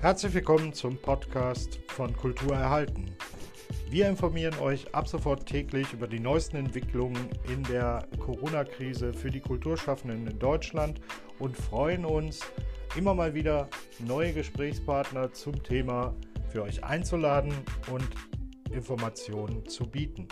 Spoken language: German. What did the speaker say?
Herzlich willkommen zum Podcast von Kultur erhalten. Wir informieren euch ab sofort täglich über die neuesten Entwicklungen in der Corona-Krise für die Kulturschaffenden in Deutschland und freuen uns, immer mal wieder neue Gesprächspartner zum Thema für euch einzuladen und Informationen zu bieten.